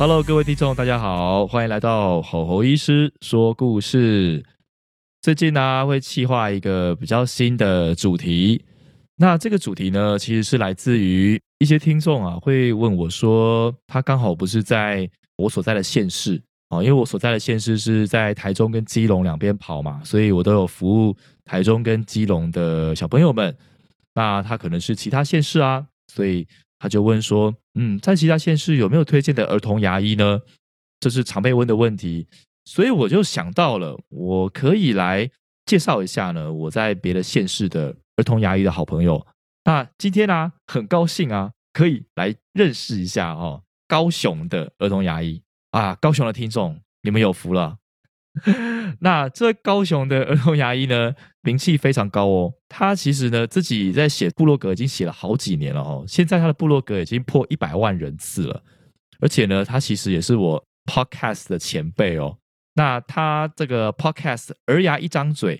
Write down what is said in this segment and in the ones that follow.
Hello，各位听众，大家好，欢迎来到吼吼医师说故事。最近呢，会企划一个比较新的主题。那这个主题呢，其实是来自于一些听众啊，会问我说，他刚好不是在我所在的县市啊，因为我所在的县市是在台中跟基隆两边跑嘛，所以我都有服务台中跟基隆的小朋友们。那他可能是其他县市啊，所以。他就问说：“嗯，在其他县市有没有推荐的儿童牙医呢？”这是常被问的问题，所以我就想到了，我可以来介绍一下呢。我在别的县市的儿童牙医的好朋友，那今天呢，很高兴啊，可以来认识一下哦，高雄的儿童牙医啊，高雄的听众，你们有福了。那这高雄的儿童牙医呢，名气非常高哦。他其实呢，自己在写部落格已经写了好几年了哦。现在他的部落格已经破一百万人次了，而且呢，他其实也是我 podcast 的前辈哦。那他这个 podcast《儿牙一张嘴》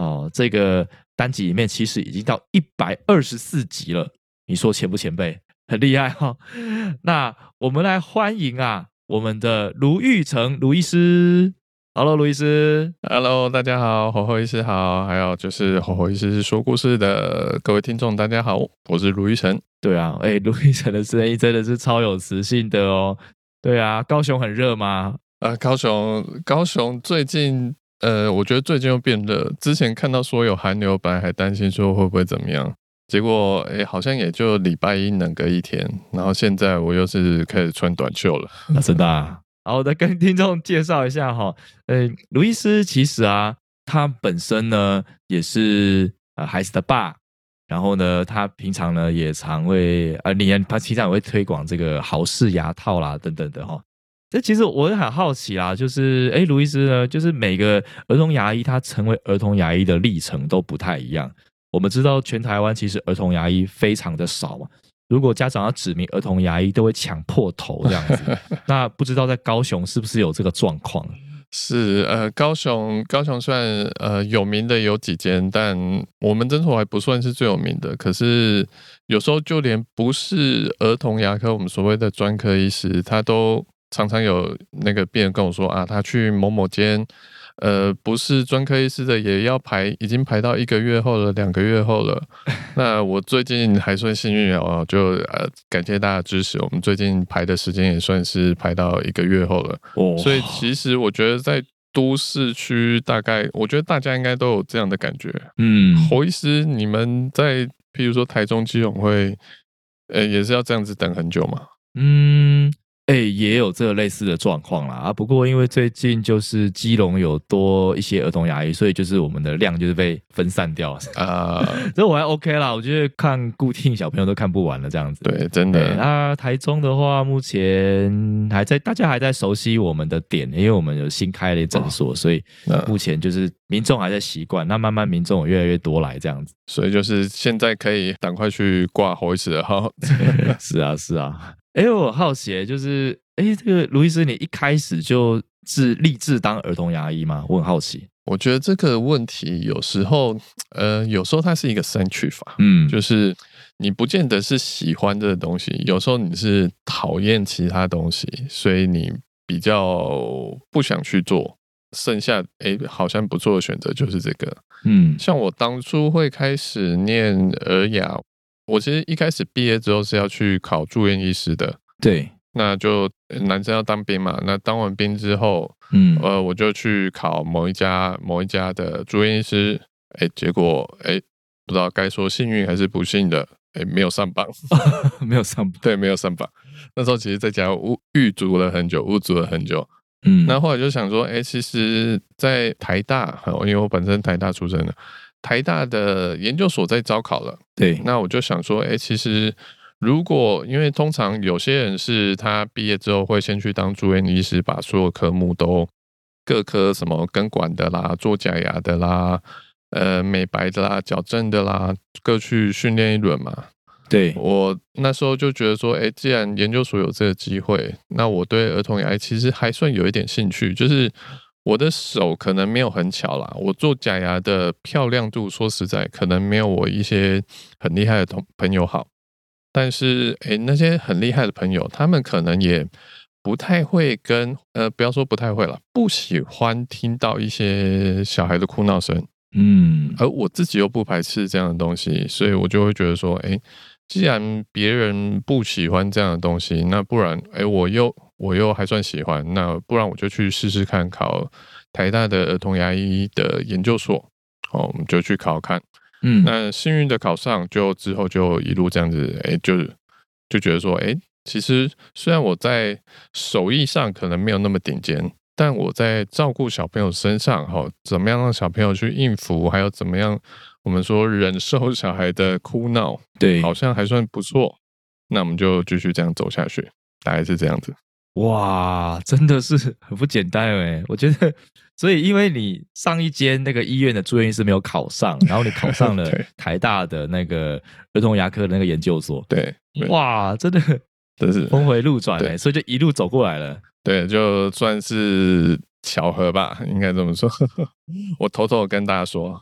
哦，这个单集里面其实已经到一百二十四集了。你说前不前辈？很厉害哈。那我们来欢迎啊，我们的卢玉成卢医师。Hello，路易斯。Hello，大家好，火火医师好。还有就是火火医师是说故事的各位听众，大家好，我是卢玉成。对啊，哎，卢玉成的声音真的是超有磁性的哦。对啊，高雄很热吗？呃，高雄，高雄最近，呃，我觉得最近又变热。之前看到说有寒流，本来还担心说会不会怎么样，结果哎，好像也就礼拜一冷个一天，然后现在我又是开始穿短袖了。那真的。好的，跟 听众介绍一下哈，呃，卢易斯其实啊，他本身呢也是呃孩子的爸，然后呢，他平常呢也常会呃，你他平常也会推广这个豪氏牙套啦等等的哈。这其实我也很好奇啦，就是哎，卢易斯呢，就是每个儿童牙医他成为儿童牙医的历程都不太一样。我们知道全台湾其实儿童牙医非常的少嘛。如果家长要指明儿童牙医，都会抢破头这样子。那不知道在高雄是不是有这个状况？是呃，高雄高雄算呃有名的有几间，但我们诊所还不算是最有名的。可是有时候就连不是儿童牙科，我们所谓的专科医师，他都常常有那个病人跟我说啊，他去某某间。呃，不是专科医师的也要排，已经排到一个月后了，两个月后了。那我最近还算幸运哦，就呃感谢大家支持，我们最近排的时间也算是排到一个月后了。哦，所以其实我觉得在都市区，大概我觉得大家应该都有这样的感觉。嗯，侯医师，你们在譬如说台中基隆会，呃，也是要这样子等很久吗？嗯。哎，也有这个类似的状况啦啊！不过因为最近就是基隆有多一些儿童牙医，所以就是我们的量就是被分散掉啊。这我还 OK 啦，我觉得看固定小朋友都看不完了这样子。对，真的。那台中的话，目前还在，大家还在熟悉我们的点，因为我们有新开了诊所，所以目前就是民众还在习惯。那慢慢民众越来越多来这样子，所以就是现在可以赶快去挂侯医师哈。是啊，是啊。哎，我好奇，就是哎，这个卢医师，你一开始就自立志当儿童牙医吗？我很好奇。我觉得这个问题有时候，呃，有时候它是一个三去法，嗯，就是你不见得是喜欢这个东西，有时候你是讨厌其他东西，所以你比较不想去做。剩下哎，好像不错的选择就是这个，嗯，像我当初会开始念儿牙。我其实一开始毕业之后是要去考住院医师的，对，那就男生要当兵嘛，那当完兵之后，嗯，呃，我就去考某一家某一家的住院医师，哎，结果哎，不知道该说幸运还是不幸的，哎，没有上榜 没有上榜，对，没有上榜。那时候其实在家误预足了很久，误足了很久，嗯，那后来就想说，哎，其实，在台大，因为我本身台大出身的。台大的研究所在招考了，对，那我就想说，哎，其实如果因为通常有些人是他毕业之后会先去当住院医师，把所有科目都各科什么根管的啦，做假牙的啦，呃，美白的啦，矫正的啦，各去训练一轮嘛。对，我那时候就觉得说，哎，既然研究所有这个机会，那我对儿童牙医其实还算有一点兴趣。就是我的手可能没有很巧啦，我做假牙的漂亮度，说实在，可能没有我一些很厉害的同朋友好。但是，哎，那些很厉害的朋友，他们可能也不太会跟，呃，不要说不太会了，不喜欢听到一些小孩的哭闹声。嗯，而我自己又不排斥这样的东西，所以我就会觉得说，哎，既然别人不喜欢这样的东西，那不然，哎，我又我又还算喜欢，那不然我就去试试看，考台大的儿童牙医的研究所。哦，我们就去考看。嗯，那幸运的考上，就之后就一路这样子，哎，就就觉得说，哎，其实虽然我在手艺上可能没有那么顶尖，但我在照顾小朋友身上，哈，怎么样让小朋友去应付，还有怎么样我们说忍受小孩的哭闹，对，好像还算不错。那我们就继续这样走下去，大概是这样子。哇，真的是很不简单哎！我觉得，所以因为你上一间那个医院的住院医师没有考上，然后你考上 了台大的那个儿童牙科的那个研究所，对，哇，真的真是峰回路转哎！所以就一路走过来了，对，就算是。巧合吧，应该这么说。我偷偷跟大家说，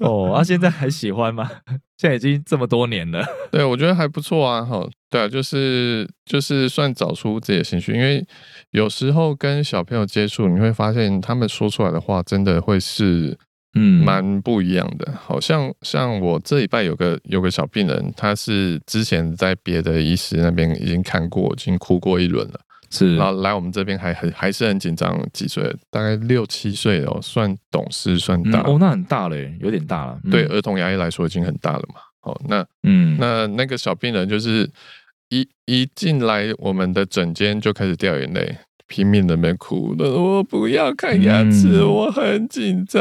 哦，他 现在还喜欢吗？现在已经这么多年了。对，我觉得还不错啊。哈，对啊，就是就是算找出自己的兴趣，因为有时候跟小朋友接触，你会发现他们说出来的话，真的会是嗯蛮不一样的。好像像我这一拜有个有个小病人，他是之前在别的医师那边已经看过，已经哭过一轮了。是，然后来我们这边还很还是很紧张，几岁？大概六七岁哦，算懂事，算大哦，那很大嘞，有点大了。对儿童牙医来说已经很大了嘛。哦，那嗯，那那个小病人就是一一进来我们的诊间就开始掉眼泪，拼命的没哭，我不要看牙齿，我很紧张。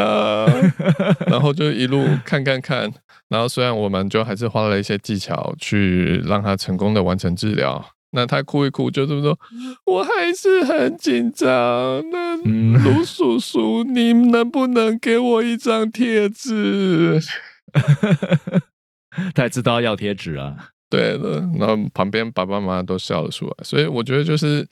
然后就一路看看看，然后虽然我们就还是花了一些技巧去让他成功的完成治疗。那他哭一哭，就这么说，我还是很紧张。那 卢叔叔，你能不能给我一张贴纸？他也知道要贴纸啊。对的，然后旁边爸爸妈妈都笑了出来。所以我觉得就是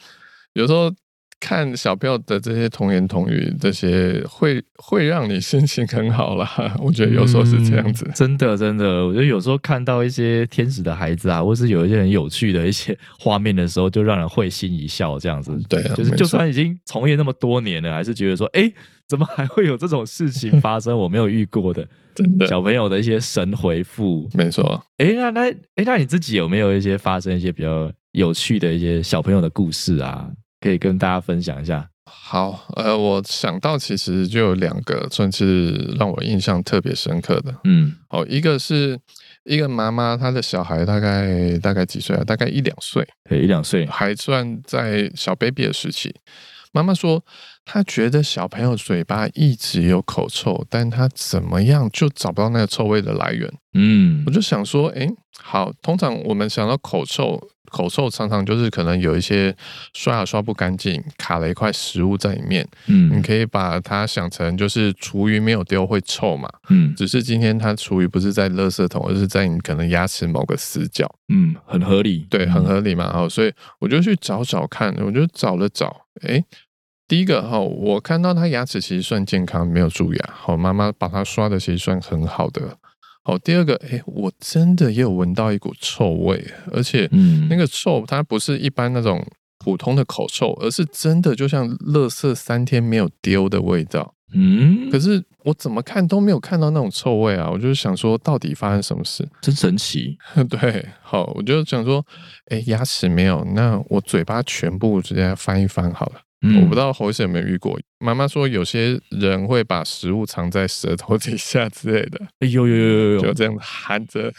有时候。看小朋友的这些童言童语，这些会会让你心情很好啦。我觉得有时候是这样子，真的真的。我觉得有时候看到一些天使的孩子啊，或是有一些很有趣的一些 画面的时候，就让人会心一笑。这样子，对，就是就算已经从业那么多年了，还是觉得说，哎，怎么还会有这种事情 发生？我没有遇过的，真的小朋友的一些神回复，没错。哎，那那哎，那你自己有没有一些发生一些比较有趣的一些小朋友的故事啊？可以跟大家分享一下。好，呃，我想到其实就有两个算是让我印象特别深刻的。嗯，好，一个是一个妈妈，她的小孩大概大概几岁啊？大概一两岁，对，一两岁，还算在小 baby 的时期。妈妈说，她觉得小朋友嘴巴一直有口臭，但她怎么样就找不到那个臭味的来源。嗯，我就想说，哎，好，通常我们想到口臭，口臭常常就是可能有一些刷牙刷不干净，卡了一块食物在里面。嗯，你可以把它想成就是厨余没有丢会臭嘛。嗯，只是今天它厨余不是在垃圾桶，而是在你可能牙齿某个死角。嗯，很合理，对，很合理嘛。好，所以我就去找找看，我就找了找，哎。第一个哈，我看到他牙齿其实算健康，没有蛀牙。好，妈妈把他刷的其实算很好的。好，第二个，哎，我真的也有闻到一股臭味，而且那个臭它不是一般那种普通的口臭，而是真的就像垃圾三天没有丢的味道。嗯，可是我怎么看都没有看到那种臭味啊！我就想说，到底发生什么事？真神奇。对，好，我就想说，哎，牙齿没有，那我嘴巴全部直接翻一翻好了。我不知道侯医生有没有遇过。妈妈说有些人会把食物藏在舌头底下之类的。哎呦呦呦呦呦，就这样含着，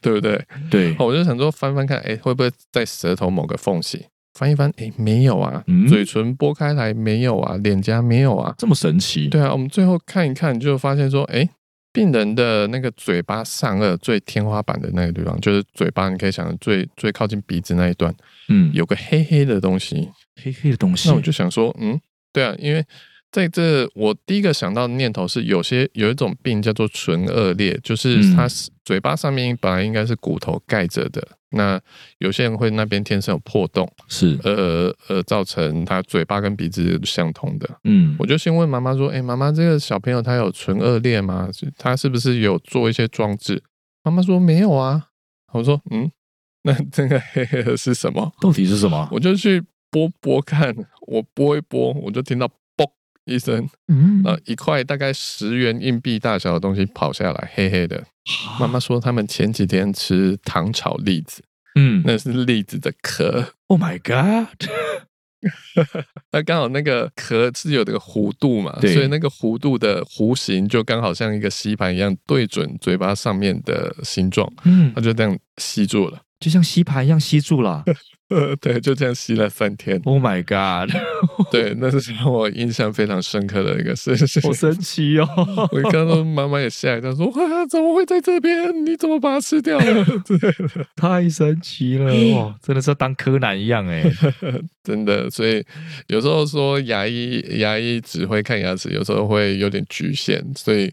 对不对？对。我就想说翻翻看，哎，会不会在舌头某个缝隙翻一翻？哎，没有啊。嘴唇拨开来没有啊？脸颊没有啊？这么神奇？对啊。我们最后看一看，就发现说，哎，病人的那个嘴巴上颚最天花板的那个地方，就是嘴巴，你可以想最最靠近鼻子那一段，嗯，有个黑黑的东西。黑黑的东西，那我就想说，嗯，对啊，因为在这我第一个想到的念头是，有些有一种病叫做唇腭裂，就是嗯它是嘴巴上面本来应该是骨头盖着的，那有些人会那边天生有破洞，是，呃呃，造成他嘴巴跟鼻子相通的。嗯我就先问妈妈说：“哎、妈妈，这个小朋友他有唇腭裂吗？他是不是有做一些装置？”妈妈说：“没有啊。”我说：“嗯，那这个黑黑的是什么到底是什么？？”我就去拨拨看，我拨一拨，我就听到“嘣”一声，嗯那一块大概十元硬币大小的东西跑下来，黑黑的。妈妈说他们前几天吃糖炒栗子，嗯那是栗子的壳。，Oh my God，那刚好那个壳是有这个弧度嘛，对所以那个弧度的弧形就刚好像一个吸盘一样，对准嘴巴上面的形状，嗯它，就这样吸住了。就像吸盘一样吸住了。呃，对，就这样吸了三天。Oh my God，对，那是让我印象非常深刻的一个事情。好神奇哦！我刚刚妈妈也吓一跳，说：“哇，怎么会在这边？你怎么把它吃掉了？”太神奇了 哇！真的是要当柯南一样哎。真的，所以有时候说牙医牙医只会看牙齿，有时候会有点局限，所以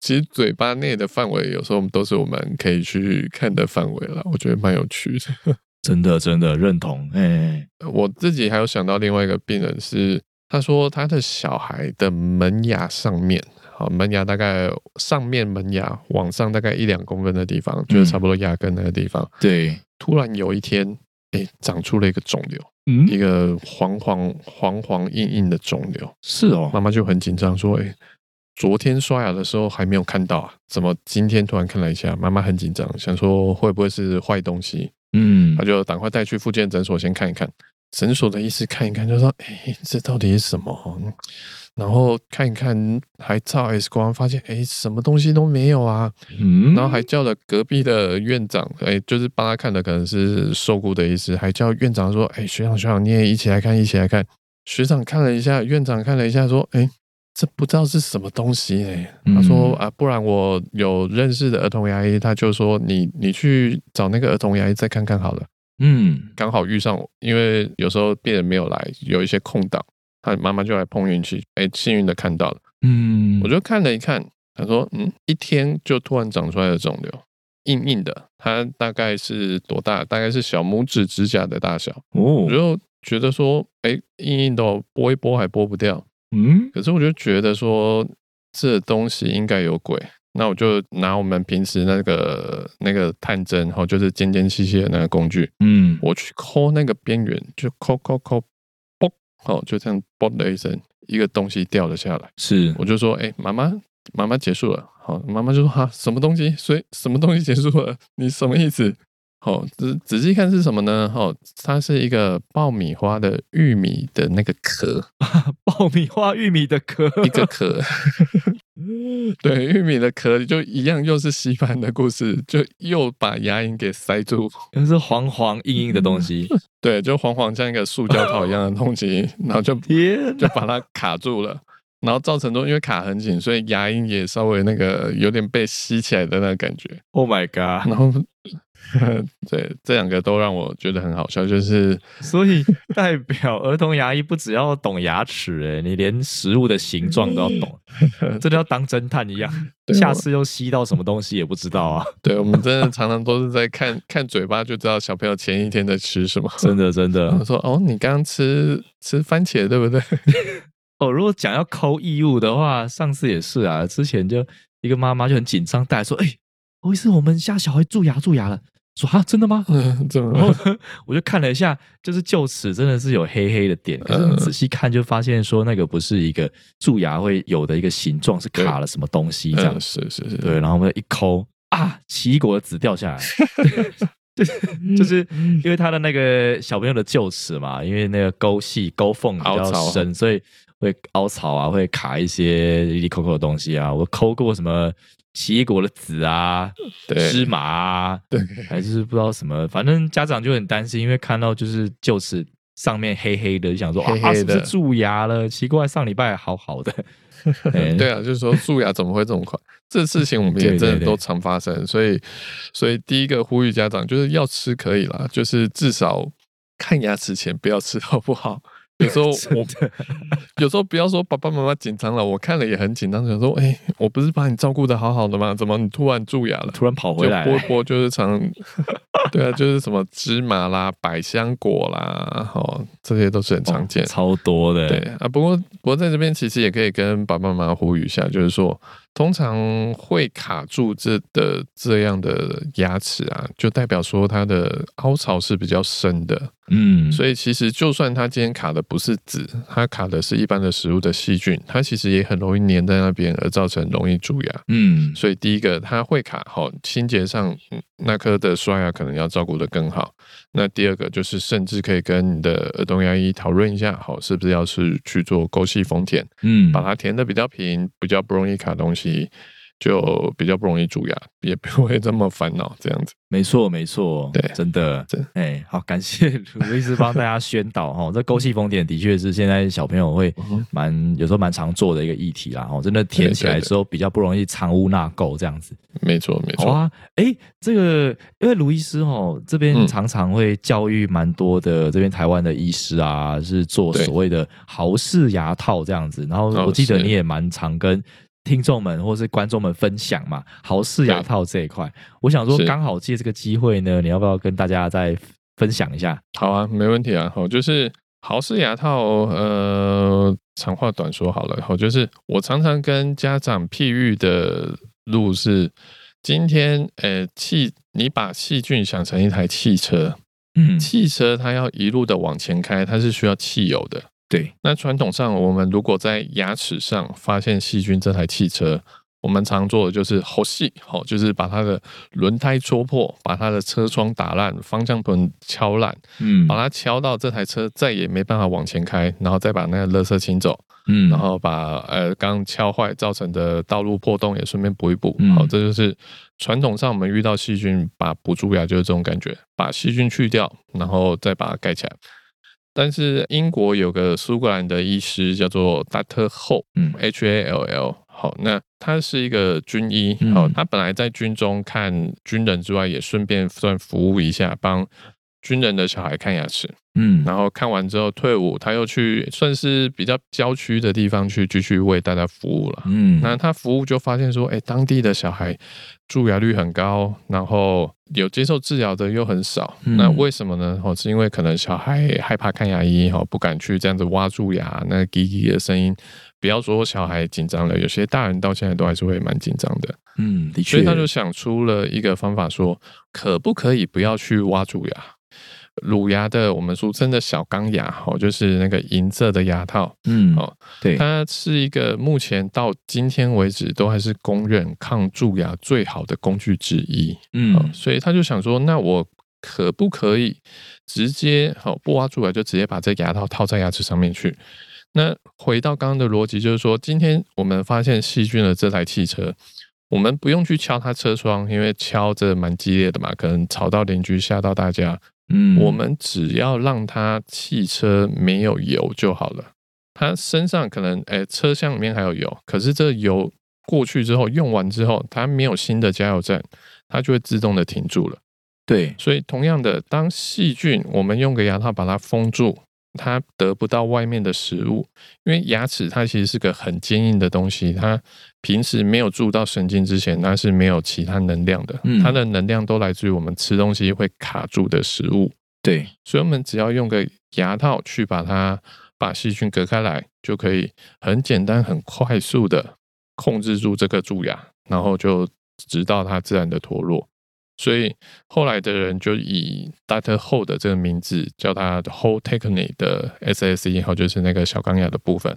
其实嘴巴内的范围，有时候我们都是我们可以去看的范围了。我觉得蛮有趣的。真的真的认同哎。我自己还有想到另外一个病人是，他说他的小孩的门牙上面，好门牙大概上面门牙往上大概一两公分的地方，就是差不多牙根那个地方，对，突然有一天，哎，长出了一个肿瘤。嗯，一个黄黄黄黄硬硬的肿瘤，是哦妈，妈就很紧张说：“哎、昨天刷牙的时候还没有看到啊，怎么今天突然看了一下？”妈妈很紧张，想说会不会是坏东西，嗯她就赶快带去附近诊所先看一看。诊所的医师看一看，就说：“哎、这到底是什么？”然后看一看，还照 X 光，发现哎、什么东西都没有啊。嗯，然后还叫了隔壁的院长，哎，就是帮他看的，可能是受雇的医师，还叫院长说，哎，学长学长，你也一起来看，一起来看。学长看了一下，院长看了一下，说，哎，这不知道是什么东西哎。他说嗯啊，不然我有认识的儿童牙医，他就说你你去找那个儿童牙医再看看好了。嗯刚好遇上我，因为有时候病人没有来，有一些空档，他妈妈就来碰运气，哎，幸运的看到了。嗯，我就看了一看，他说：“嗯，一天就突然长出来的肿瘤，硬硬的，它大概是多大？大概是小拇指指甲的大小。”哦我，就觉得说，哎，硬硬的哦，拨一拨还拨不掉。嗯可是我就觉得说，这东西应该有鬼。那我就拿我们平时那个那个探针，然后就是尖尖细细的那个工具，嗯，我去抠那个边缘，就抠抠抠，嘣，哦，就这样嘣的一声，一个东西掉了下来。是我就说，哎、妈妈，妈妈结束了。好，妈妈就说，哈，什么东西？所以什么东西结束了？你什么意思？好，仔仔细看是什么呢？哦，它是一个爆米花的玉米的那个壳，爆米花玉米的壳，一个壳。对，玉米的壳就一样，又是吸盘的故事，就又把牙龈给塞住。那是黄黄硬硬的东西。对，就黄黄像一个塑胶套一样的东西，然后就天，就把它卡住了，然后造成说因为卡很紧，所以牙龈也稍微那个有点被吸起来的那个感觉。！Oh my god！然后，对这两个都让我觉得很好笑，就是 所以代表儿童牙医不只要懂牙齿，哎，你连食物的形状都要懂，真的要当侦探一样。对下次又吸到什么东西也不知道啊！对我们真的常常都是在看看嘴巴就知道小朋友前一天在吃什么。真的真的我说哦，你刚刚吃吃番茄对不对？哦。如果讲要抠异物的话，上次也是啊，之前就一个妈妈就很紧张，带来说：“哎，不好意思，我们家小孩蛀牙蛀牙了。”说啊，真的吗？嗯，怎么然后我就看了一下，就是臼齿真的是有黑黑的点，可是你仔细看就发现说那个不是一个蛀牙会有的一个形状，是卡了什么东西这样嗯，。是是是，对，然后我们一抠啊，奇异果的籽掉下来，就是就是因为他的那个小朋友的臼齿嘛，因为那个沟隙沟缝比较深，所以会凹槽啊，会卡一些里里扣扣的东西啊。我抠过什么奇异果的籽啊、对芝麻啊，对，还是不知道什么，反正家长就很担心，因为看到就是臼齿上面黑黑的，就想说啊，是不是蛀牙了？奇怪，上礼拜好好的。哎对啊，就是说蛀牙怎么会这么快？这事情我们 也真的都常发生，所以所以第一个呼吁家长就是要吃可以啦，就是至少看牙齿前不要吃好不好？有时候 我 有时候不要说爸爸妈妈紧张了，我看了也很紧张，想说，哎，我不是把你照顾的好好的吗？怎么你突然蛀牙了？突然跑回来，波 波就是常，对啊，就是什么芝麻啦、百香果啦，哦，这些都是很常见，超多的。对啊，不过不过在这边其实也可以跟爸爸妈妈呼吁一下，就是说。通常会卡住这的这样的牙齿啊，就代表说它的凹槽是比较深的。嗯，所以其实就算它今天卡的不是籽，它卡的是一般的食物的细菌，它其实也很容易粘在那边，而造成容易蛀牙。嗯，所以第一个它会卡，好清洁上那颗的刷牙可能要照顾的更好。那第二个就是甚至可以跟你的儿童牙医讨论一下，好是不是要是去做沟隙封填，嗯，把它填的比较平，比较不容易卡东西。就比较不容易蛀牙，也不会这么烦恼这样子。没错，没错，对，真的，哎，好，感谢 卢医师帮大家宣导哈。这沟气封填的确是现在小朋友会蛮有时候蛮常做的一个议题啦。哦，真的填起来之后比较不容易藏污纳垢这样子。没错，没错。啊，哎，这个因为卢医师哈这边常常会教育蛮多的这边台湾的医师啊，是做所谓的豪氏牙套这样子。然后我记得你也蛮常跟。听众们或是观众们分享嘛，豪氏牙套这一块，我想说刚好借这个机会呢，你要不要跟大家再分享一下？好啊，没问题啊。好，就是豪氏牙套，呃，长话短说好了。好，就是我常常跟家长譬喻的路是，今天，呃，气，你把细菌想成一台汽车，嗯，汽车它要一路的往前开，它是需要汽油的。对，那传统上，我们如果在牙齿上发现细菌，这台汽车，我们常做的就是好细，好，就是把它的轮胎戳破，把它的车窗打烂，方向盘敲烂，嗯，把它敲到这台车再也没办法往前开，然后再把那个垃圾清走，嗯，然后把呃刚敲坏造成的道路破洞也顺便补一补，好，这就是传统上我们遇到细菌把补蛀牙就是这种感觉，把细菌去掉，然后再把它盖起来。但是英国有个苏格兰的医师叫做 Doctor Hall，嗯，H A L L，好，那他是一个军医，好，他本来在军中看军人之外，也顺便算服务一下，帮军人的小孩看牙齿，嗯，然后看完之后退伍，他又去算是比较郊区的地方去继续为大家服务了，嗯，那他服务就发现说，哎，当地的小孩。蛀牙率很高，然后有接受治疗的又很少，那为什么呢？哦，是因为可能小孩害怕看牙医，哦，不敢去这样子挖蛀牙，那叽叽的声音，不要说小孩紧张了，有些大人到现在都还是会蛮紧张的。嗯，的确，所以他就想出了一个方法，说可不可以不要去挖蛀牙？乳牙的，我们俗称的小钢牙，哦，就是那个银色的牙套，嗯，哦，对，它是一个目前到今天为止都还是公认抗蛀牙最好的工具之一，嗯，所以他就想说，那我可不可以直接，好不挖蛀牙，就直接把这牙套套在牙齿上面去？那回到刚刚的逻辑，就是说，今天我们发现细菌的这台汽车，我们不用去敲它车窗，因为敲着蛮激烈的嘛，可能吵到邻居，吓到大家。嗯，我们只要让它汽车没有油就好了。它身上可能，哎，车厢里面还有油，可是这油过去之后，用完之后，它没有新的加油站，它就会自动的停住了。对，所以同样的，当细菌我们用个牙套把它封住。它得不到外面的食物，因为牙齿它其实是个很坚硬的东西，它平时没有住到神经之前，它是没有其他能量的，它的能量都来自于我们吃东西会卡住的食物。对，所以我们只要用个牙套去把它把细菌隔开来，就可以很简单、很快速的控制住这个蛀牙，然后就直到它自然的脱落。所以后来的人就以 Data Hold 这个名字叫它 Hold Technique 的 SSE，好，就是那个小钢牙的部分。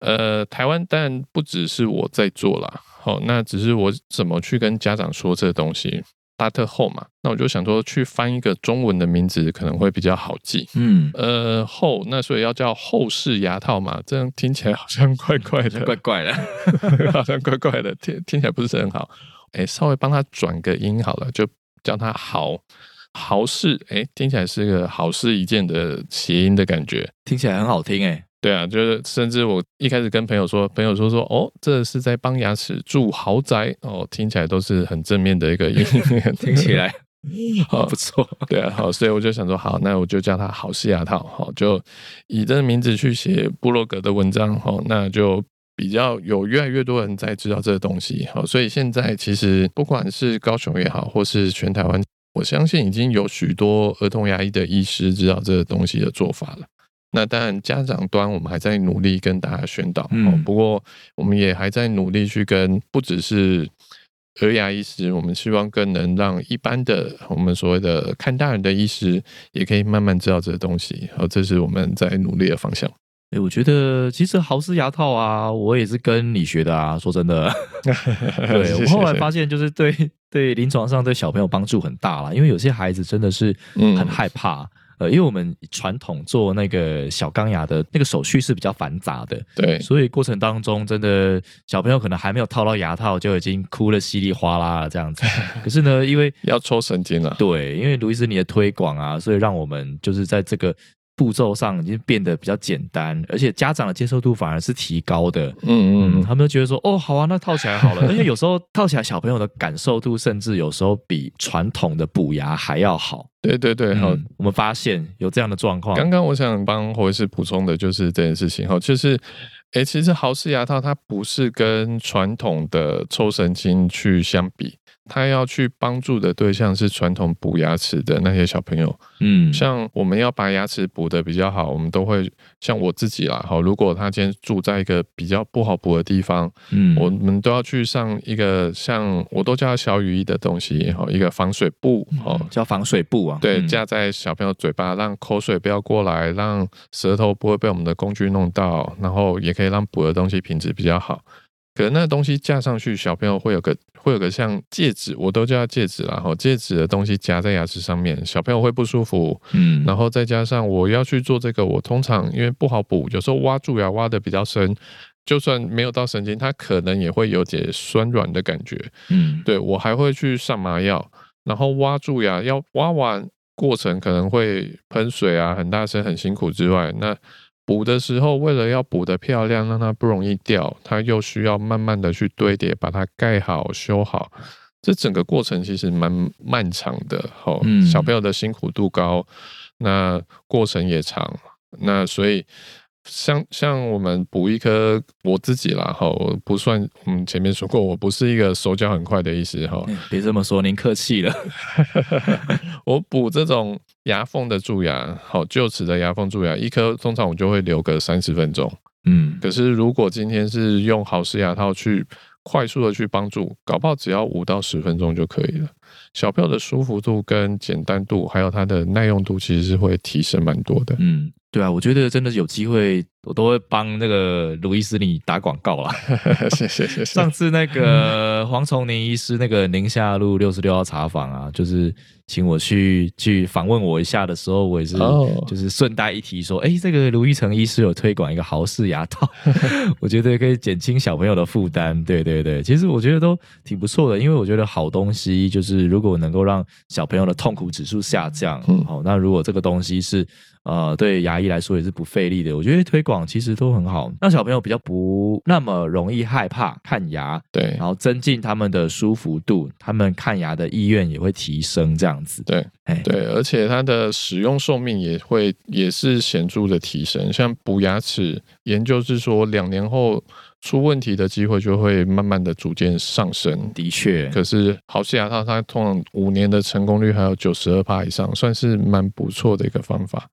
呃，台湾当然不只是我在做啦，好，那只是我怎么去跟家长说这个东西 Data Hold 嘛？那我就想说去翻一个中文的名字可能会比较好记。嗯，呃，Hold，那所以要叫后式牙套嘛？这样听起来好像怪怪的，怪怪的，好像怪怪的，听听起来不是很好。哎，稍微帮他转个音好了，就叫他豪豪氏。哎，听起来是个好事一件的谐音的感觉，听起来很好听哎。对啊，就是甚至我一开始跟朋友说，朋友说说哦，这是在帮牙齿住豪宅哦，听起来都是很正面的一个音，听起来好 不错，对啊，好，所以我就想说，好，那我就叫他好事牙套，好，就以这个名字去写布洛格的文章，好，那就比较有越来越多人在知道这个东西，好，所以现在其实不管是高雄也好，或是全台湾，我相信已经有许多儿童牙医的医师知道这个东西的做法了。那当然，家长端我们还在努力跟大家宣导，嗯不过我们也还在努力去跟不只是儿牙医师，我们希望更能让一般的我们所谓的看大人的医师也可以慢慢知道这个东西，好，这是我们在努力的方向。哎，我觉得其实豪斯牙套啊，我也是跟你学的啊。说真的 对我后来发现，就是对对临床上对小朋友帮助很大啦，因为有些孩子真的是嗯很害怕。呃，因为我们传统做那个小钢牙的那个手续是比较繁杂的，对，所以过程当中真的小朋友可能还没有套到牙套就已经哭了稀里哗啦了这样子。可是呢，因为要抽神经了。对，因为卢医师你的推广啊，所以让我们就是在这个步骤上已经变得比较简单，而且家长的接受度反而是提高的。嗯嗯嗯，他们就觉得说，哦，好啊，那套起来好了。而 且有时候套起来，小朋友的感受度甚至有时候比传统的补牙还要好。对对对，好。嗯，我们发现有这样的状况。刚刚我想帮侯医师补充的就是这件事情哈，就是，诶，其实豪氏牙套它不是跟传统的抽神经去相比，它要去帮助的对象是传统补牙齿的那些小朋友。嗯，像我们要把牙齿补得比较好，我们都会像我自己啦，哈，如果他今天住在一个比较不好补的地方，嗯我们都要去上一个像我都叫它小雨衣的东西，哈，一个防水布，哦，叫防水布啊。对，嗯架在小朋友嘴巴，让口水不要过来，让舌头不会被我们的工具弄到，然后也可以让补的东西品质比较好。可是那东西架上去，小朋友会有个会有个像戒指，我都叫它戒指啦，然后戒指的东西夹在牙齿上面，小朋友会不舒服。嗯，然后再加上我要去做这个，我通常因为不好补，有时候挖蛀牙挖的比较深，就算没有到神经，它可能也会有点酸软的感觉。嗯，对我还会去上麻药，然后挖蛀牙，要挖完过程可能会喷水啊，很大声，很辛苦之外，那补的时候为了要补得漂亮，让它不容易掉，它又需要慢慢的去堆叠，把它盖好、修好。这整个过程其实蛮漫长的，哦、嗯小朋友的辛苦度高，那过程也长，那所以像像我们补一颗，我自己啦，哈，我不算，我们前面说过，我不是一个手脚很快的意思，哈，哎别这么说，您客气了。我补这种牙缝的蛀牙，好臼齿的牙缝蛀牙，一颗通常我就会留个三十分钟。嗯，可是如果今天是用好氏牙套去快速的去帮助，搞不好只要五到十分钟就可以了。小朋友的舒服度跟简单度，还有它的耐用度，其实是会提升蛮多的。嗯，对啊，我觉得真的有机会，我都会帮那个卢医师你打广告啦。谢谢谢谢 上。次那个黄崇宁医师那个宁夏路六十六号茶坊啊，就是请我去去访问我一下的时候，我也是哦就是顺带一提说，哎、这个卢玉成医师有推广一个豪氏牙套，我觉得可以减轻小朋友的负担。对对对，其实我觉得都挺不错的，因为我觉得好东西就是如果能够让小朋友的痛苦指数下降，嗯好、那如果这个东西是呃对牙医来说也是不费力的，我觉得推广其实都很好，让小朋友比较不那么容易害怕看牙，对然后增进他们的舒服度，他们看牙的意愿也会提升，这样子。对哎，对，而且它的使用寿命也会也是显著的提升。像补牙齿，研究是说两年后出问题的机会就会慢慢的逐渐上升。的确，可是好氏牙套它通常五年的成功率还有九十二趴以上，算是蛮不错的一个方法。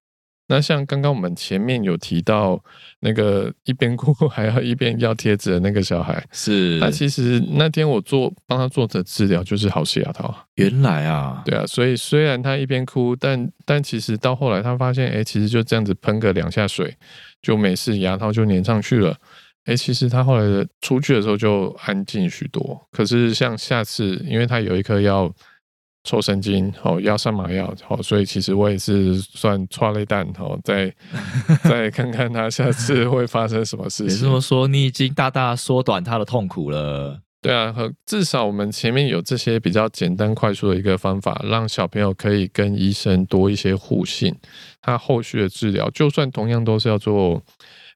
那像刚刚我们前面有提到那个一边哭 还要一边要贴纸的那个小孩，是他其实那天我做帮他做的治疗就是好氏牙套。原来啊，对啊，所以虽然他一边哭，但但其实到后来他发现，哎，其实就这样子喷个两下水，就没事，牙套就粘上去了。哎，其实他后来的出去的时候就安静许多。可是像下次，因为他有一颗要抽神经，哦，要上麻药，哦，所以其实我也是算抓了一蛋，哦，再 再看看他下次会发生什么事情也这。么说，你已经大大缩短他的痛苦了。对啊，和至少我们前面有这些比较简单快速的一个方法，让小朋友可以跟医生多一些互信。他后续的治疗，就算同样都是要做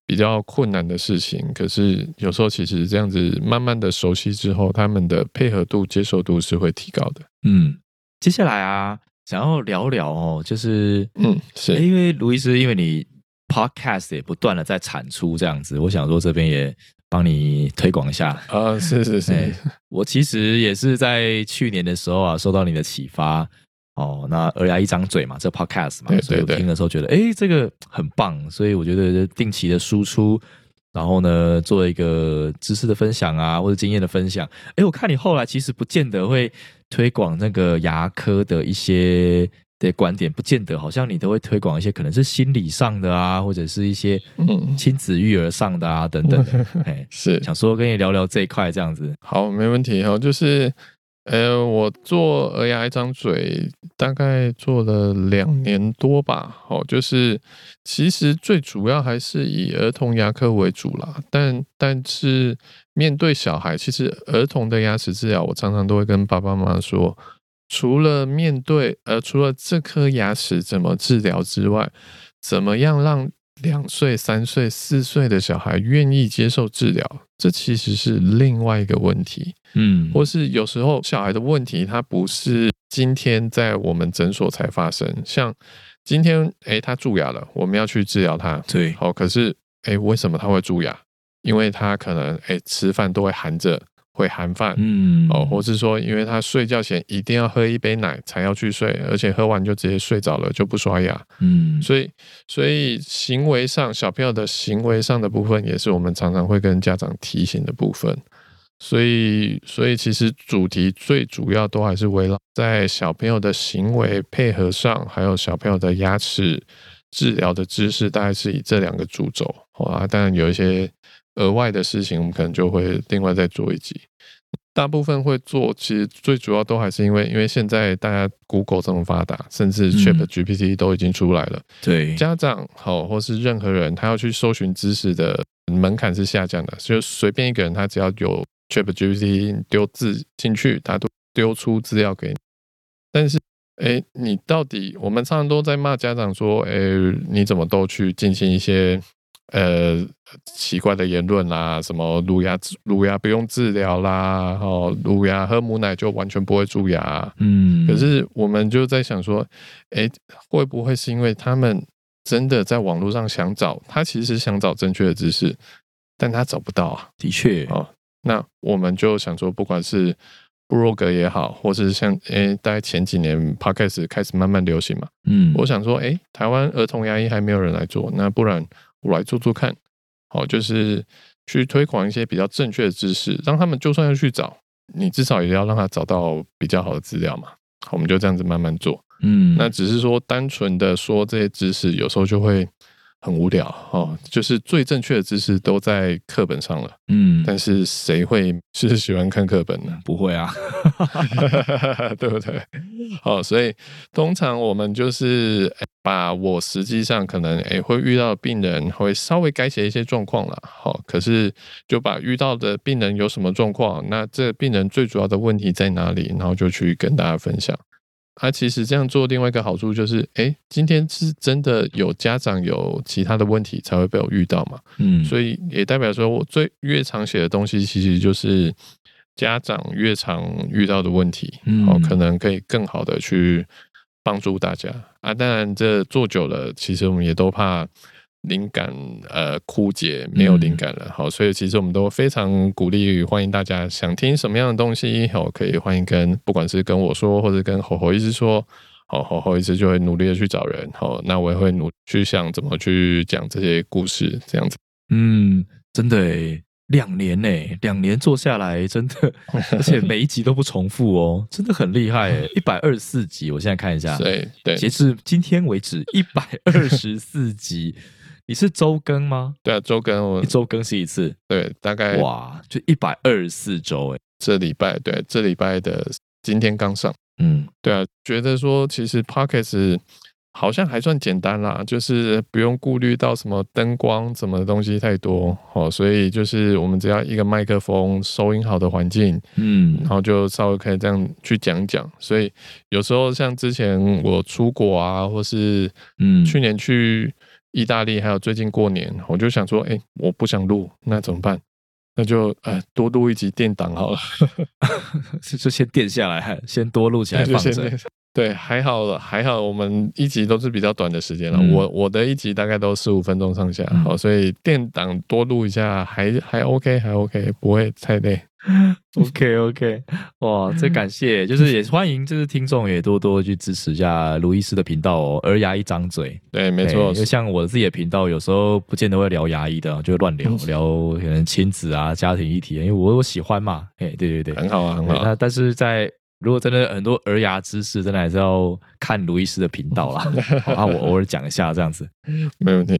比较困难的事情，可是有时候其实这样子慢慢的熟悉之后，他们的配合度、接受度是会提高的。嗯，接下来啊，想要聊聊哦，就是嗯，是因为卢医师，因为你 podcast 也不断的在产出这样子，我想说这边也帮你推广一下。啊，是是是，哎我其实也是在去年的时候啊，受到你的启发哦。那儿牙一张嘴嘛，这 podcast 嘛，对所以我听的时候觉得，哎，这个很棒，所以我觉得定期的输出，然后呢，做一个知识的分享啊，或者经验的分享。哎，我看你后来其实不见得会推广那个牙科的一些。的观点不见得，好像你都会推广一些可能是心理上的啊，或者是一些嗯亲子育儿上的啊等等的。哎，是想说跟你聊聊这一块这样子。好，没问题哈。就是，呃，我做儿牙一张嘴，大概做了两年多吧。哦，就是其实最主要还是以儿童牙科为主啦。但但是面对小孩，其实儿童的牙齿治疗，我常常都会跟爸爸妈妈说，除了面对呃，除了这颗牙齿怎么治疗之外，怎么样让两岁、三岁、四岁的小孩愿意接受治疗，这其实是另外一个问题。嗯，或是有时候小孩的问题，它不是今天在我们诊所才发生。像今天，诶，他蛀牙了，我们要去治疗他。对，好，可是，诶，为什么他会蛀牙？因为他可能，诶，吃饭都会含着，会含饭。嗯，哦，或是说，因为他睡觉前一定要喝一杯奶才要去睡，而且喝完就直接睡着了，就不刷牙。嗯，所以，所以行为上，小朋友的行为上的部分，也是我们常常会跟家长提醒的部分。所以，所以其实主题最主要都还是围绕在小朋友的行为配合上，还有小朋友的牙齿治疗的知识，大概是以这两个主轴。啊，当然有一些额外的事情，我们可能就会另外再做一集。大部分会做，其实最主要都还是因为，因为现在大家 Google 这么发达，甚至 Chat GPT 都已经出来了。对，家长好，或是任何人，他要去搜寻知识的门槛是下降的，就随便一个人，他只要有 Chat GPT 丢字进去，他都丢出资料给你。但是，哎，你到底，我们常常都在骂家长说，哎，你怎么都去进行一些呃奇怪的言论啦，什么乳牙乳牙不用治疗啦，哦，乳牙喝母奶就完全不会蛀牙。嗯，可是我们就在想说，哎，会不会是因为他们真的在网络上想找，他其实想找正确的知识，但他找不到啊。的确，哦，那我们就想说，不管是布洛格也好，或是像诶，大概前几年 podcast 开始慢慢流行嘛，嗯，我想说，诶，台湾儿童牙医还没有人来做，那不然我来做做看，好，就是去推广一些比较正确的知识，让他们就算要去找，你至少也要让他找到比较好的资料嘛。好，我们就这样子慢慢做。嗯，那只是说单纯的说这些知识，有时候就会很无聊哦。就是最正确的知识都在课本上了，嗯，但是谁会是喜欢看课本呢？不会啊 对不对？好，所以通常我们就是把我实际上可能诶会遇到的病人会稍微改写一些状况了。好，可是就把遇到的病人有什么状况，那这病人最主要的问题在哪里，然后就去跟大家分享。啊，其实这样做另外一个好处就是，哎，今天是真的有家长有其他的问题才会被我遇到嘛。嗯，所以也代表说我最越常写的东西，其实就是家长越常遇到的问题，嗯哦，可能可以更好的去帮助大家啊。当然，这做久了，其实我们也都怕灵感呃枯竭，没有灵感了。好，所以其实我们都非常鼓励欢迎大家想听什么样的东西，好，可以欢迎跟不管是跟我说，或者跟吼吼医师说。好，吼吼医师就会努力的去找人，好，那我也会努去想怎么去讲这些故事，这样子。嗯，真的诶，两年诶，两年做下来，真的，而且每一集都不重复哦，真的很厉害诶，一百二十四集，我现在看一下，对对截至今天为止一百二十四集，你是周更吗？对啊，周更我一周更新一次，对大概哇，就一百二十四周诶，这礼拜对这礼拜的今天刚上，嗯。对啊，觉得说其实 p o c k e t 好像还算简单啦，就是不用顾虑到什么灯光什么东西太多哦，所以就是我们只要一个麦克风，收音好的环境，嗯。然后就稍微可以这样去讲讲。所以有时候像之前我出国啊，或是嗯。去年去意大利，还有最近过年，我就想说，哎，我不想录，那怎么办？那就呃多录一集电档好了，就 就先垫下来，先多录起来放着。对，还好了，还好，我们一集都是比较短的时间了。嗯我我的一集大概都十五分钟上下，嗯好，所以电档多录一下，还还 OK，还 OK，不会太累。OK OK，哇，这感谢，就是也欢迎，就是听众也多多去支持一下卢医师的频道哦。儿牙一张嘴，对，没错，就像我自己的频道，有时候不见得会聊牙医的，就会乱聊嗯聊可能亲子啊、家庭议题，因为我我喜欢嘛。哎，对对对，很好啊，很好那但是在如果真的很多儿牙知识，真的还是要看卢医师的频道啦。好啊，我偶尔讲一下这样子。没问题。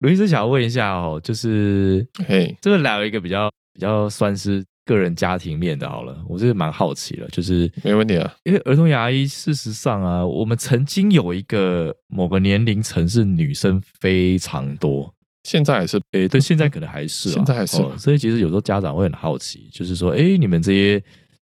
卢医师想要问一下哦，就是嘿，这个聊一个比较比较算是个人家庭面的好了，我是蛮好奇了，就是没问题啊。因为儿童牙医，事实上啊，我们曾经有一个某个年龄层是女生非常多，现在还是诶，对，现在可能还是、啊，现在还是哦，所以其实有时候家长会很好奇，就是说，诶，你们这些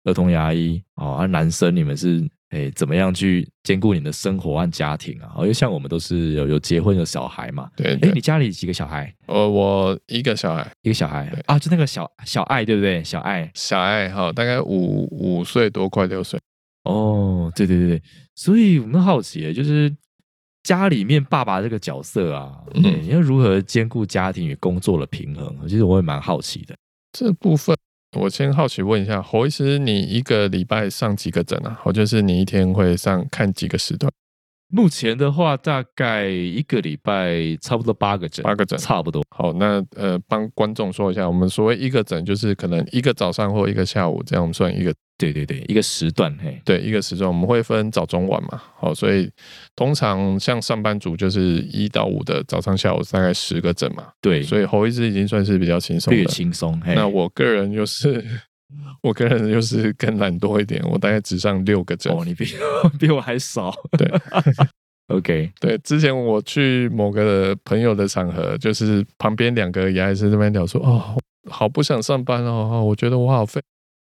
儿童牙医哦，啊，男生你们是诶怎么样去兼顾你的生活和家庭啊？哦因为像我们都是有有结婚有小孩嘛，诶，对对你。家里几个小孩？呃，我一个小孩，一个小孩啊，就那个小小爱，对不对？小爱，小爱哈，大概五五岁多，快六岁。哦，对对对对，所以我们好奇，就是家里面爸爸这个角色啊，嗯，你要如何兼顾家庭与工作的平衡？其实我也蛮好奇的。这部分我先好奇问一下，侯医师，你一个礼拜上几个诊啊？或就是你一天会上看几个时段？目前的话，大概一个礼拜差不多八个诊，八个诊差不多。好，那呃，帮观众说一下，我们所谓一个诊，就是可能一个早上或一个下午，这样我们算一个对对对，一个时段，嘿，对一个时段，我们会分早中晚嘛。好，所以通常像上班族就是一到五的早上下午大概十个诊嘛，对，所以侯医师已经算是比较轻松略。轻松。嘿那我个人就是，我个人就是更懒惰一点，我大概只上六个诊。哦，你比 比我还少。对 OK，对，之前我去某个朋友的场合，就是旁边两个牙医师这边聊说，哦，好不想上班哦，哦我觉得我好废。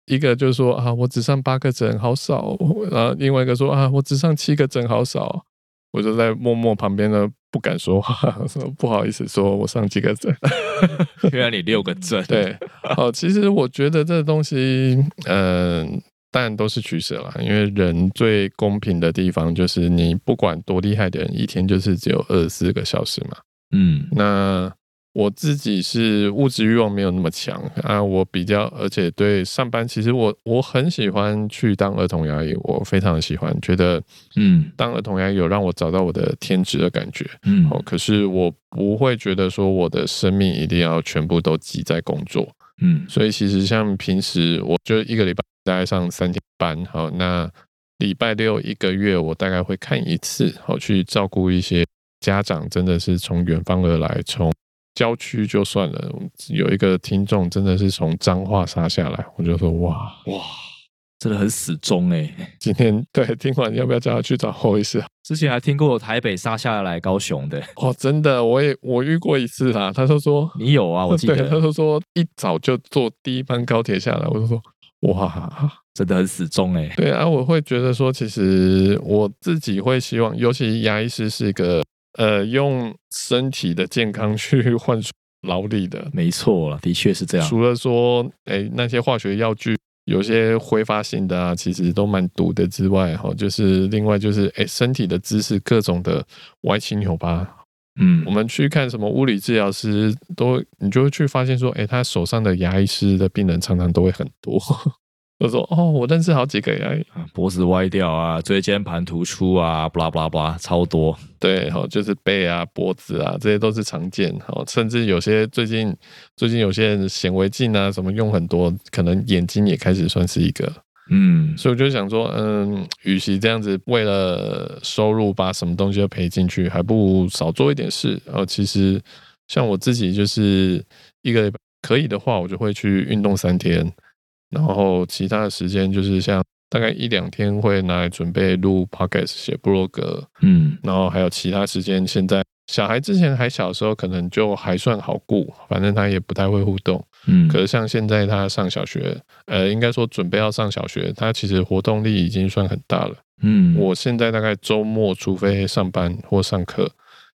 一个就说啊，我只上八个诊，好少哦。然后另外一个说啊，我只上七个诊，好少。我就在默默旁边呢，不敢说话，说不好意思，说我上几个证。原来你六个证。对，好，其实我觉得这东西，嗯、当然都是取舍啦。因为人最公平的地方就是，你不管多厉害的人，一天就是只有二十四个小时嘛。嗯那我自己是物质欲望没有那么强啊，我比较，而且对上班，其实我我很喜欢去当儿童牙医，我非常喜欢，觉得嗯当儿童牙医有让我找到我的天职的感觉。嗯哦，可是我不会觉得说我的生命一定要全部都挤在工作。嗯所以其实像平时我就一个礼拜大概上三天班，好，那礼拜六一个月我大概会看一次，好去照顾一些家长，真的是从远方而来，从郊区就算了，有一个听众真的是从彰化杀下来，我就说哇，哇，真的很死忠哎。今天对听完要不要叫他去找侯医师？之前还听过台北杀下来高雄的，哦，真的，我也我遇过一次啦，他就说你有啊？我记得，他得就说一早就坐第一班高铁下来，我就说哇，真的很死忠哎。对啊，我会觉得说，其实我自己会希望，尤其牙医师是一个呃用身体的健康去 换取劳力的，没错了，的确是这样。除了说哎那些化学药具有些挥发性的啊，其实都蛮毒的之外，哈，就是另外就是哎身体的姿势各种的歪七扭八。嗯我们去看什么物理治疗师，都你就会去发现说，哎，他手上的牙医师的病人常常都会很多。我说哦，我认识好几个牙医，脖子歪掉啊，椎间盘突出啊，不啦不啦不啦，超多。对，好，就是背啊、脖子啊，这些都是常见。好，甚至有些最近最近有些人显微镜啊什么用很多，可能眼睛也开始算是一个。嗯所以我就想说，嗯，与其这样子为了收入把什么东西都赔进去，还不如少做一点事。然后其实像我自己就是一个可以的话，我就会去运动三天，然后其他的时间就是像大概一两天会拿来准备录 podcast、写部落格，嗯然后还有其他时间，现在小孩之前还小的时候，可能就还算好顾，反正他也不太会互动。嗯，可是像现在他上小学，呃，应该说准备要上小学，他其实活动力已经算很大了。嗯我现在大概周末，除非上班或上课，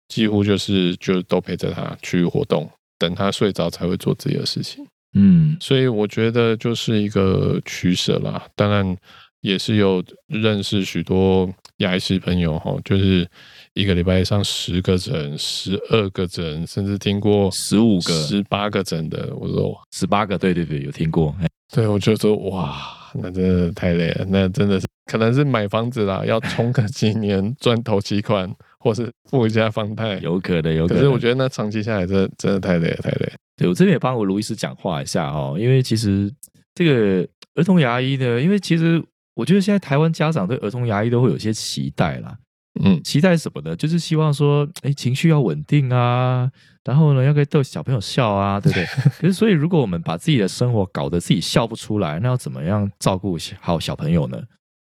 几乎就是就都陪着他去活动，等他睡着才会做自己的事情。嗯所以我觉得就是一个取舍啦。当然也是有认识许多牙医师朋友哈，就是一个礼拜上十个诊、十二个诊，甚至听过十五个、十八个诊的。我说十八个，对对对，有听过。哎对，我就说哇，那真的太累了，那真的是可能是买房子啦，要冲个几年赚头期款，或是付一下房贷。有可能，有可能。可是我觉得那长期下来，真的真的太累了，太累了。对我这边也帮我卢医师讲话一下哦，因为其实这个儿童牙医呢，因为其实我觉得现在台湾家长对儿童牙医都会有些期待啦。嗯，期待什么呢？就是希望说，哎，情绪要稳定啊，然后呢，要可以逗小朋友笑啊，对不对？可是，所以如果我们把自己的生活搞得自己笑不出来，那要怎么样照顾好小朋友呢？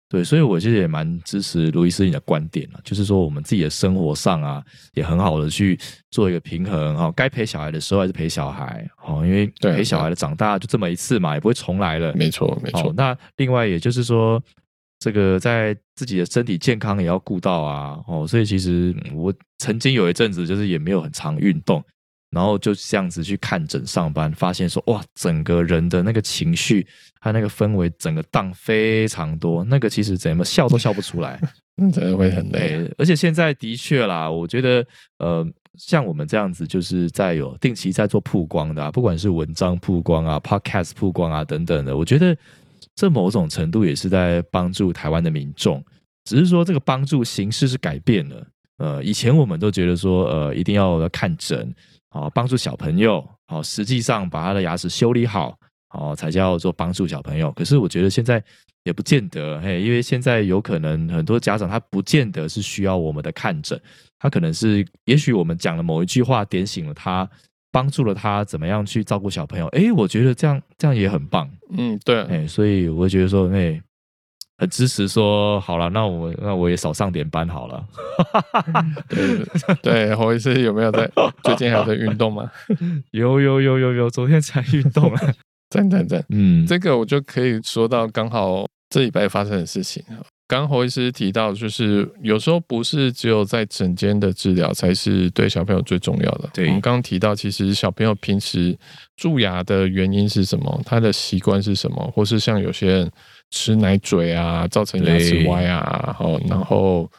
对，所以我其实也蛮支持卢医师你的观点啊，就是说我们自己的生活上啊，也很好的去做一个平衡哈、哦，该陪小孩的时候还是陪小孩哦，因为对陪小孩的长大就这么一次嘛，也不会重来了。没错，没错哦。。那另外也就是说，这个在自己的身体健康也要顾到啊，哦，所以其实嗯我曾经有一阵子就是也没有很常运动，然后就这样子去看诊上班，发现说哇，整个人的那个情绪他那个氛围整个荡非常多，那个其实怎么笑都笑不出来。那 真的会很累。而且现在的确啦，我觉得呃，像我们这样子，就是在有定期在做曝光的、啊，不管是文章曝光啊、podcast 曝光啊等等的，我觉得这某种程度也是在帮助台湾的民众，只是说这个帮助形式是改变了。呃，以前我们都觉得说，呃，一定要看诊，啊，帮助小朋友，哦，实际上把他的牙齿修理好，哦，才叫做帮助小朋友。可是我觉得现在也不见得，嘿，因为现在有可能很多家长他不见得是需要我们的看诊，他可能是也许我们讲了某一句话点醒了他，帮助了他怎么样去照顾小朋友。诶，我觉得这样这样也很棒，嗯，对，哎，所以我会觉得说，哎，很支持说，好了，那我那我也少上点班好了。对对，侯医师有没有在最近还有在运动吗？有有有有有，昨天才运动了。赞 赞赞！嗯，这个我就可以说到刚好这礼拜发生的事情。刚侯医师提到，就是有时候不是只有在诊间的治疗才是对小朋友最重要的。对我们刚刚提到，其实小朋友平时蛀牙的原因是什么？他的习惯是什么？或是像有些人吃奶嘴啊，造成牙齿歪啊，哦，然后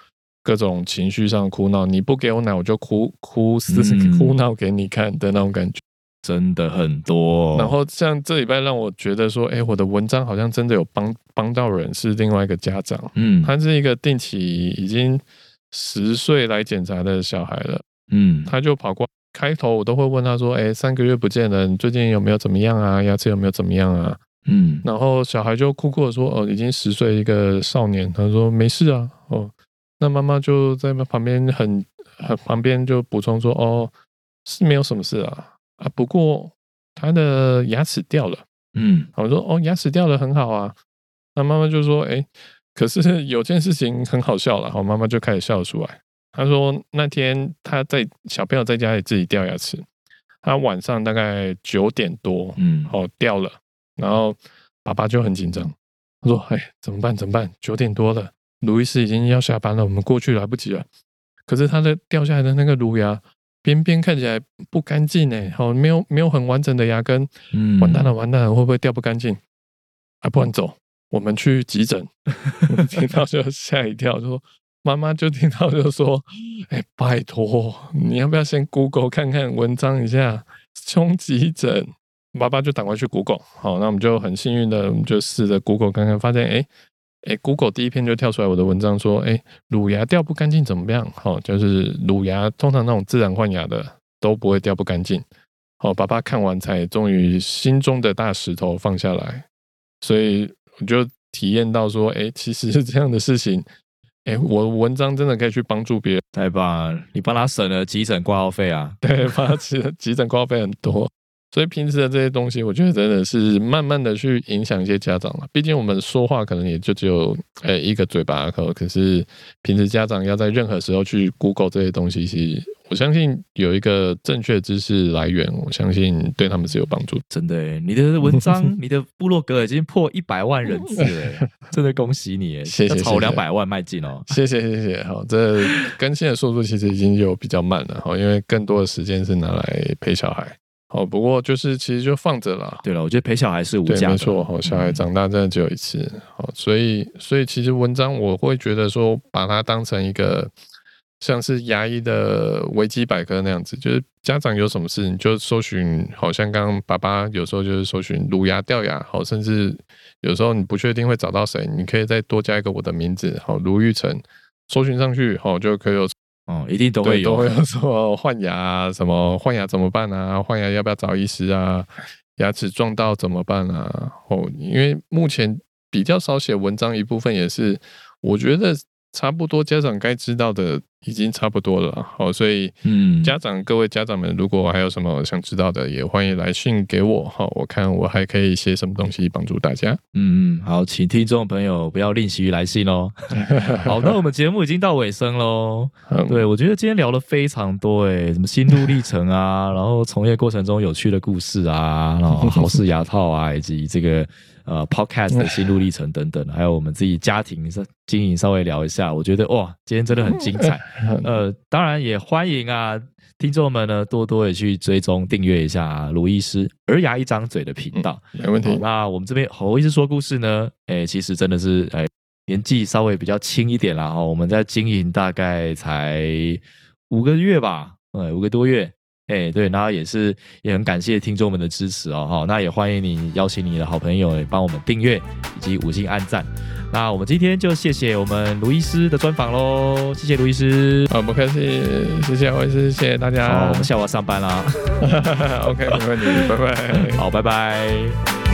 各种情绪上哭闹，你不给我奶，我就哭哭死嗯哭闹给你看的那种感觉。真的很多。然后像这礼拜让我觉得说，哎，我的文章好像真的有帮帮到人，是另外一个家长，嗯，他是一个定期已经十岁来检查的小孩了，嗯，他就跑过。开头我都会问他说：“哎，三个月不见了，你最近有没有怎么样啊？牙齿有没有怎么样啊嗯？”然后小孩就哭哭的说：“哦，已经十岁一个少年。”他说：“没事啊。”哦，那妈妈就在旁边很很旁边就补充说：“哦，是没有什么事啊啊，不过他的牙齿掉了。”嗯我说哦，牙齿掉了很好啊。那妈妈就说，哎，可是有件事情很好笑了。好，妈妈就开始笑出来。她说那天她在小朋友在家里自己掉牙齿，她晚上大概九点多，嗯，哦掉了，然后爸爸就很紧张，他说，哎，怎么办？怎么办？九点多了，卢医师已经要下班了，我们过去来不及了。可是他的掉下来的那个乳牙边边看起来不干净哎，好，没有没有很完整的牙根。嗯完蛋了，，完蛋了，会不会掉不干净？啊，不然走，我们去急诊。我听到就吓一跳，就说妈妈就听到就说，哎，拜托，你要不要先 Google 看看文章一下，冲急诊？爸爸就赶快去 Google。好，那我们就很幸运的，我们就试着 Google 看看，发现哎。哎，Google 第一篇就跳出来我的文章说，哎，乳牙掉不干净怎么样？好、就是乳牙通常那种自然换牙的都不会掉不干净。好、爸爸看完才终于心中的大石头放下来，所以我就体验到说，哎，其实是这样的事情。哎，我文章真的可以去帮助别人，太棒了，你帮他省了急诊挂号费啊。对，帮他急急诊挂号费很多。所以平时的这些东西，我觉得真的是慢慢的去影响一些家长了。毕竟我们说话可能也就只有呃一个嘴巴口，可是平时家长要在任何时候去 Google 这些东西，其实我相信有一个正确知识来源，我相信对他们是有帮助。真的耶，你的文章、你的部落格已经破一百万人次了耶，真的恭喜你耶！谢谢要朝谢谢两百万迈进哦。谢谢谢谢，好，这更新的速度其实已经有比较慢了，哈，因为更多的时间是拿来陪小孩。哦，不过就是其实就放着啦。对了，我觉得陪小孩是无对，价的，没错，好，小孩长大真的只有一次，好，所以所以其实文章我会觉得说，把它当成一个像是牙医的维基百科那样子，就是家长有什么事你就搜寻，好像刚刚爸爸有时候就是搜寻乳牙、掉牙，好，甚至有时候你不确定会找到谁，你可以再多加一个我的名字，好，卢玉成，搜寻上去，好，就可以有哦，一定都会，有都会有什么换牙啊，什么换牙怎么办啊？换牙要不要找医师啊？牙齿撞到怎么办啊？哦，因为目前比较少写文章，一部分也是我觉得差不多家长该知道的已经差不多了。好，所以嗯，家长各位家长们，如果还有什么想知道的，也欢迎来信给我。好，我看我还可以写什么东西帮助大家。嗯嗯，好，请听众朋友不要吝惜于来信哦。好，那我们节目已经到尾声喽。嗯对，我觉得今天聊了非常多诶，什么心路历程啊，然后从业过程中有趣的故事啊，然后豪氏牙套啊，以及这个呃 podcast 的心路历程等等，还有我们自己家庭经营稍微聊一下。我觉得哇，今天真的很精彩。呃，当然也欢迎啊，听众们呢多多的去追踪订阅一下卢医师儿牙一张嘴的频道。没问题。那我们这边侯医师说故事呢，哎，其实真的是哎年纪稍微比较轻一点啦哈，我们在经营大概才五个月吧，呃，五个多月。哎，对，然后也是也很感谢听众们的支持哦，哈，那也欢迎你邀请你的好朋友也帮我们订阅以及五星按赞。那我们今天就谢谢我们卢医师的专访喽，谢谢卢医师。啊，不客气，谢谢我也是谢谢大家。好，我们下午要上班啦，OK，没问题，拜拜。好，拜拜。